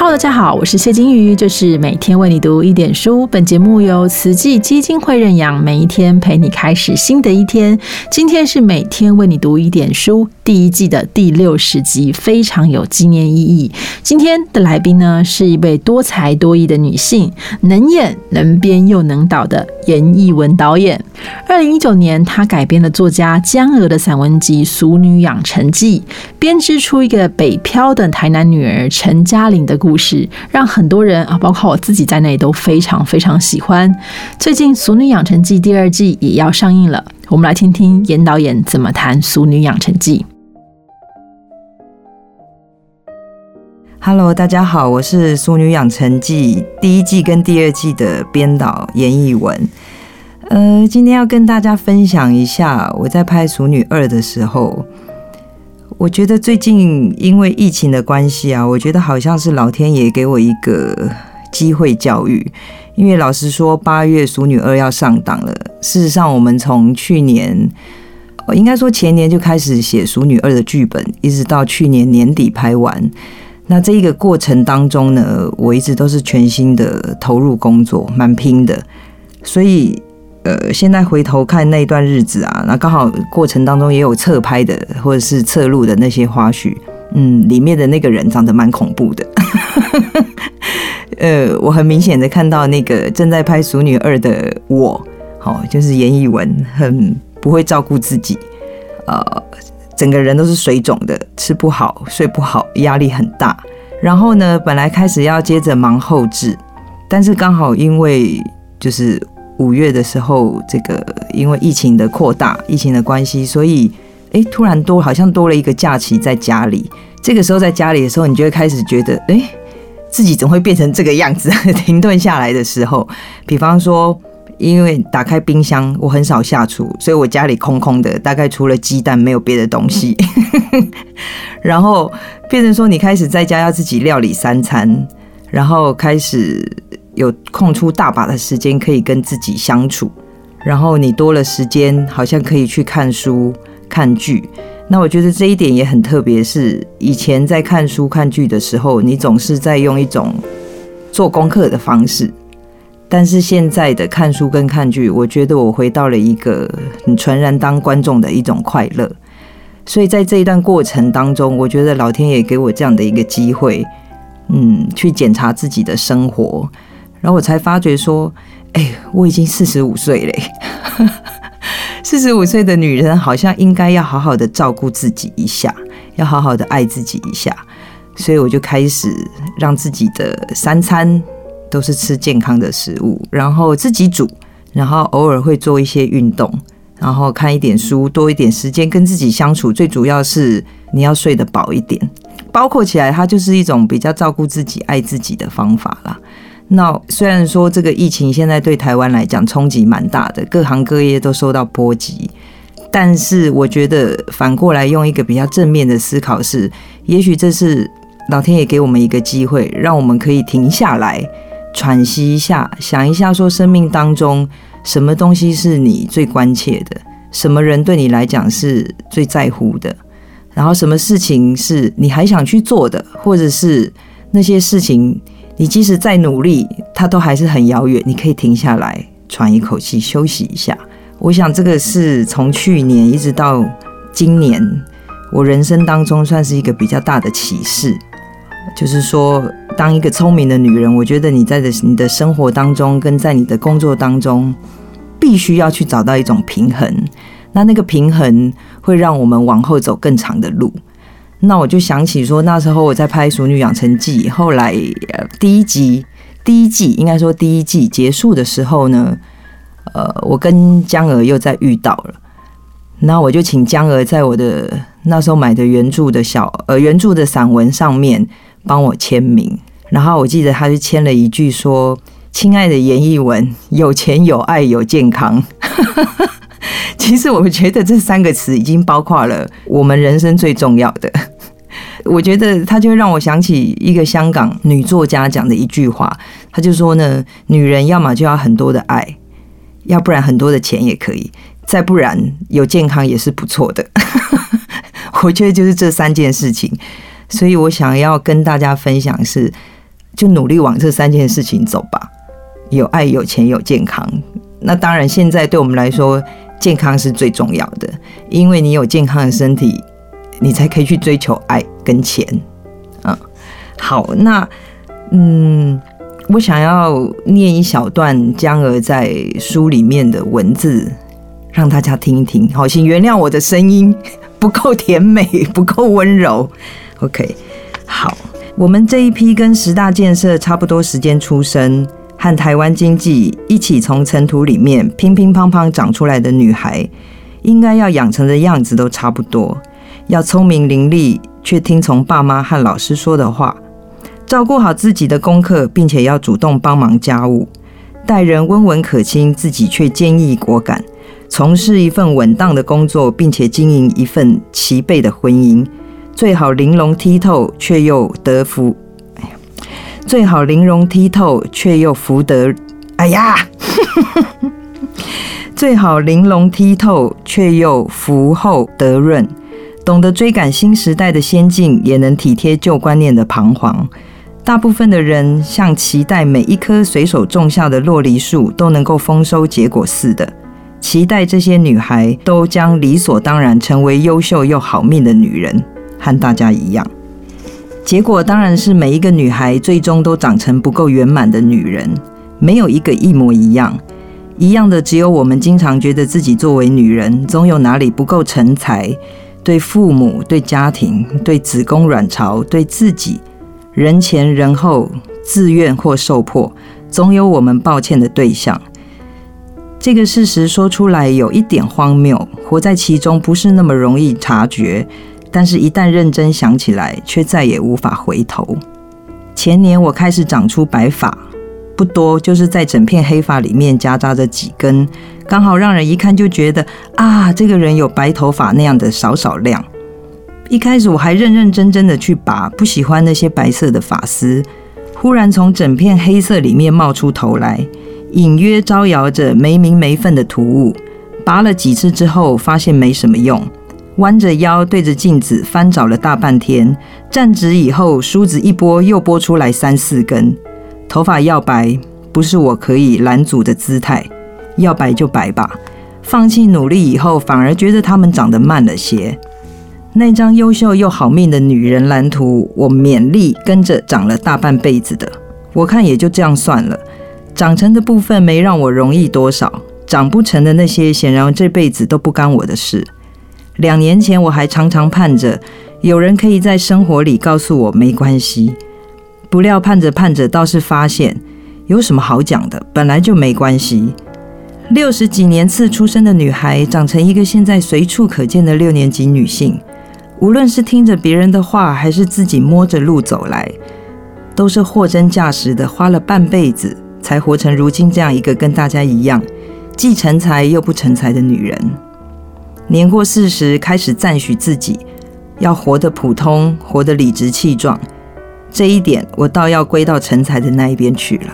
哈喽大家好，我是谢金鱼，就是每天为你读一点书。本节目由慈济基金会认养，每一天陪你开始新的一天。今天是每天为你读一点书第一季的第六十集，非常有纪念意义。今天的来宾呢，是一位多才多艺的女性，能演能编又能导的严艺文导演。二零一九年，她改编了作家江娥的散文集《俗女养成记》，编织出一个北漂的台南女儿陈嘉玲的故。故事让很多人啊，包括我自己在内都非常非常喜欢。最近《俗女养成记》第二季也要上映了，我们来听听严导演怎么谈《俗女养成记》。Hello，大家好，我是《淑女养成记》第一季跟第二季的编导严艺文。呃，今天要跟大家分享一下我在拍《淑女二》的时候。我觉得最近因为疫情的关系啊，我觉得好像是老天爷给我一个机会教育。因为老实说，八月《熟女二》要上档了。事实上，我们从去年，应该说前年就开始写《熟女二》的剧本，一直到去年年底拍完。那这一个过程当中呢，我一直都是全心的投入工作，蛮拼的。所以。呃，现在回头看那段日子啊，那刚好过程当中也有侧拍的或者是侧录的那些花絮，嗯，里面的那个人长得蛮恐怖的。呃，我很明显的看到那个正在拍《熟女二》的我，好，就是严艺文，很不会照顾自己，呃，整个人都是水肿的，吃不好，睡不好，压力很大。然后呢，本来开始要接着忙后置，但是刚好因为就是。五月的时候，这个因为疫情的扩大，疫情的关系，所以哎，突然多好像多了一个假期在家里。这个时候在家里的时候，你就会开始觉得，哎，自己怎么会变成这个样子？停顿下来的时候，比方说，因为打开冰箱，我很少下厨，所以我家里空空的，大概除了鸡蛋没有别的东西。然后变成说，你开始在家要自己料理三餐，然后开始。有空出大把的时间可以跟自己相处，然后你多了时间，好像可以去看书、看剧。那我觉得这一点也很特别，是以前在看书、看剧的时候，你总是在用一种做功课的方式，但是现在的看书跟看剧，我觉得我回到了一个很纯然当观众的一种快乐。所以在这一段过程当中，我觉得老天爷给我这样的一个机会，嗯，去检查自己的生活。然后我才发觉说，哎，我已经四十五岁嘞，四十五岁的女人好像应该要好好的照顾自己一下，要好好的爱自己一下，所以我就开始让自己的三餐都是吃健康的食物，然后自己煮，然后偶尔会做一些运动，然后看一点书，多一点时间跟自己相处，最主要是你要睡得饱一点，包括起来它就是一种比较照顾自己、爱自己的方法啦。那虽然说这个疫情现在对台湾来讲冲击蛮大的，各行各业都受到波及，但是我觉得反过来用一个比较正面的思考是，也许这是老天爷给我们一个机会，让我们可以停下来喘息一下，想一下说生命当中什么东西是你最关切的，什么人对你来讲是最在乎的，然后什么事情是你还想去做的，或者是那些事情。你即使再努力，它都还是很遥远。你可以停下来喘一口气，休息一下。我想这个是从去年一直到今年，我人生当中算是一个比较大的启示。就是说，当一个聪明的女人，我觉得你在的你的生活当中，跟在你的工作当中，必须要去找到一种平衡。那那个平衡会让我们往后走更长的路。那我就想起说，那时候我在拍《熟女养成记》，后来第一集、第一季应该说第一季结束的时候呢，呃，我跟江娥又再遇到了，那我就请江娥在我的那时候买的原著的小呃原著的散文上面帮我签名，然后我记得他就签了一句说：“亲爱的严艺文，有钱有爱有健康。” 其实我觉得这三个词已经包括了我们人生最重要的。我觉得他就让我想起一个香港女作家讲的一句话，他就说呢：女人要么就要很多的爱，要不然很多的钱也可以，再不然有健康也是不错的。我觉得就是这三件事情，所以我想要跟大家分享是，就努力往这三件事情走吧。有爱、有钱、有健康。那当然，现在对我们来说，健康是最重要的，因为你有健康的身体，你才可以去追求爱跟钱。嗯，好，那嗯，我想要念一小段江儿在书里面的文字，让大家听一听。好，请原谅我的声音不够甜美，不够温柔。OK，好，我们这一批跟十大建设差不多时间出生。和台湾经济一起从尘土里面乒乒乓乓长出来的女孩，应该要养成的样子都差不多：要聪明伶俐，却听从爸妈和老师说的话；照顾好自己的功课，并且要主动帮忙家务；待人温文可亲，自己却坚毅果敢；从事一份稳当的工作，并且经营一份齐备的婚姻；最好玲珑剔透，却又得福。最好玲珑剔透，却又福德。哎呀，最好玲珑剔透，却又福厚德 润，懂得追赶新时代的先进，也能体贴旧观念的彷徨。大部分的人像期待每一棵随手种下的洛梨树都能够丰收结果似的，期待这些女孩都将理所当然成为优秀又好命的女人，和大家一样。结果当然是每一个女孩最终都长成不够圆满的女人，没有一个一模一样。一样的只有我们经常觉得自己作为女人，总有哪里不够成才，对父母、对家庭、对子宫卵巢、对自己，人前人后，自愿或受迫，总有我们抱歉的对象。这个事实说出来有一点荒谬，活在其中不是那么容易察觉。但是，一旦认真想起来，却再也无法回头。前年我开始长出白发，不多，就是在整片黑发里面夹杂着几根，刚好让人一看就觉得啊，这个人有白头发那样的少少量。一开始我还认认真真的去拔，不喜欢那些白色的发丝，忽然从整片黑色里面冒出头来，隐约招摇着没名没分的突兀。拔了几次之后，发现没什么用。弯着腰对着镜子翻找了大半天，站直以后，梳子一拨又拨出来三四根，头发要白不是我可以拦阻的姿态，要白就白吧。放弃努力以后，反而觉得他们长得慢了些。那张优秀又好命的女人蓝图，我勉力跟着长了大半辈子的，我看也就这样算了。长成的部分没让我容易多少，长不成的那些，显然这辈子都不干我的事。两年前，我还常常盼着有人可以在生活里告诉我没关系。不料盼着盼着，倒是发现有什么好讲的，本来就没关系。六十几年次出生的女孩，长成一个现在随处可见的六年级女性，无论是听着别人的话，还是自己摸着路走来，都是货真价实的，花了半辈子才活成如今这样一个跟大家一样，既成才又不成才的女人。年过四十，开始赞许自己要活得普通，活得理直气壮。这一点，我倒要归到成才的那一边去了。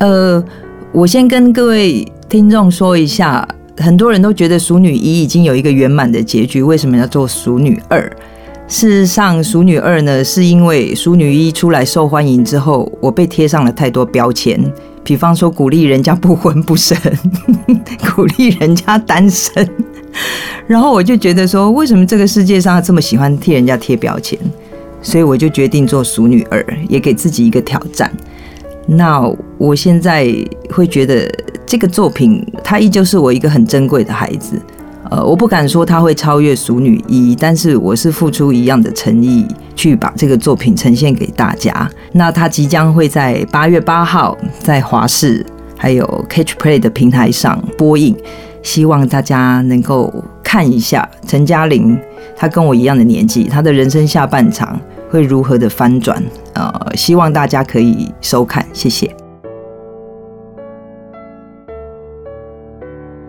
呃，我先跟各位听众说一下，很多人都觉得《熟女一》已经有一个圆满的结局，为什么要做《熟女二》？事实上，《熟女二》呢，是因为《熟女一》出来受欢迎之后，我被贴上了太多标签，比方说鼓励人家不婚不生，鼓励人家单身。然后我就觉得说，为什么这个世界上这么喜欢替人家贴标签？所以我就决定做熟女儿，也给自己一个挑战。那我现在会觉得这个作品，它依旧是我一个很珍贵的孩子。呃，我不敢说他会超越熟女一，但是我是付出一样的诚意去把这个作品呈现给大家。那他即将会在八月八号在华视还有 Catch Play 的平台上播映。希望大家能够看一下陈嘉玲，她跟我一样的年纪，她的人生下半场会如何的翻转？呃，希望大家可以收看，谢谢。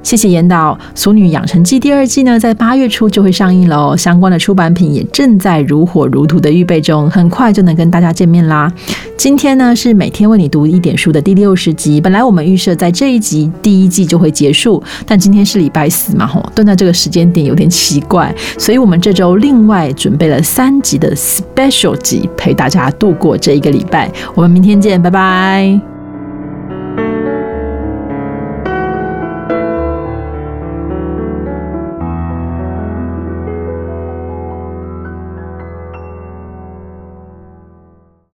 谢谢严导，《俗女养成记》第二季呢，在八月初就会上映喽。相关的出版品也正在如火如荼的预备中，很快就能跟大家见面啦。今天呢是每天为你读一点书的第六十集。本来我们预设在这一集第一季就会结束，但今天是礼拜四嘛，吼，蹲在这个时间点有点奇怪，所以我们这周另外准备了三集的 special 集，陪大家度过这一个礼拜。我们明天见，拜拜。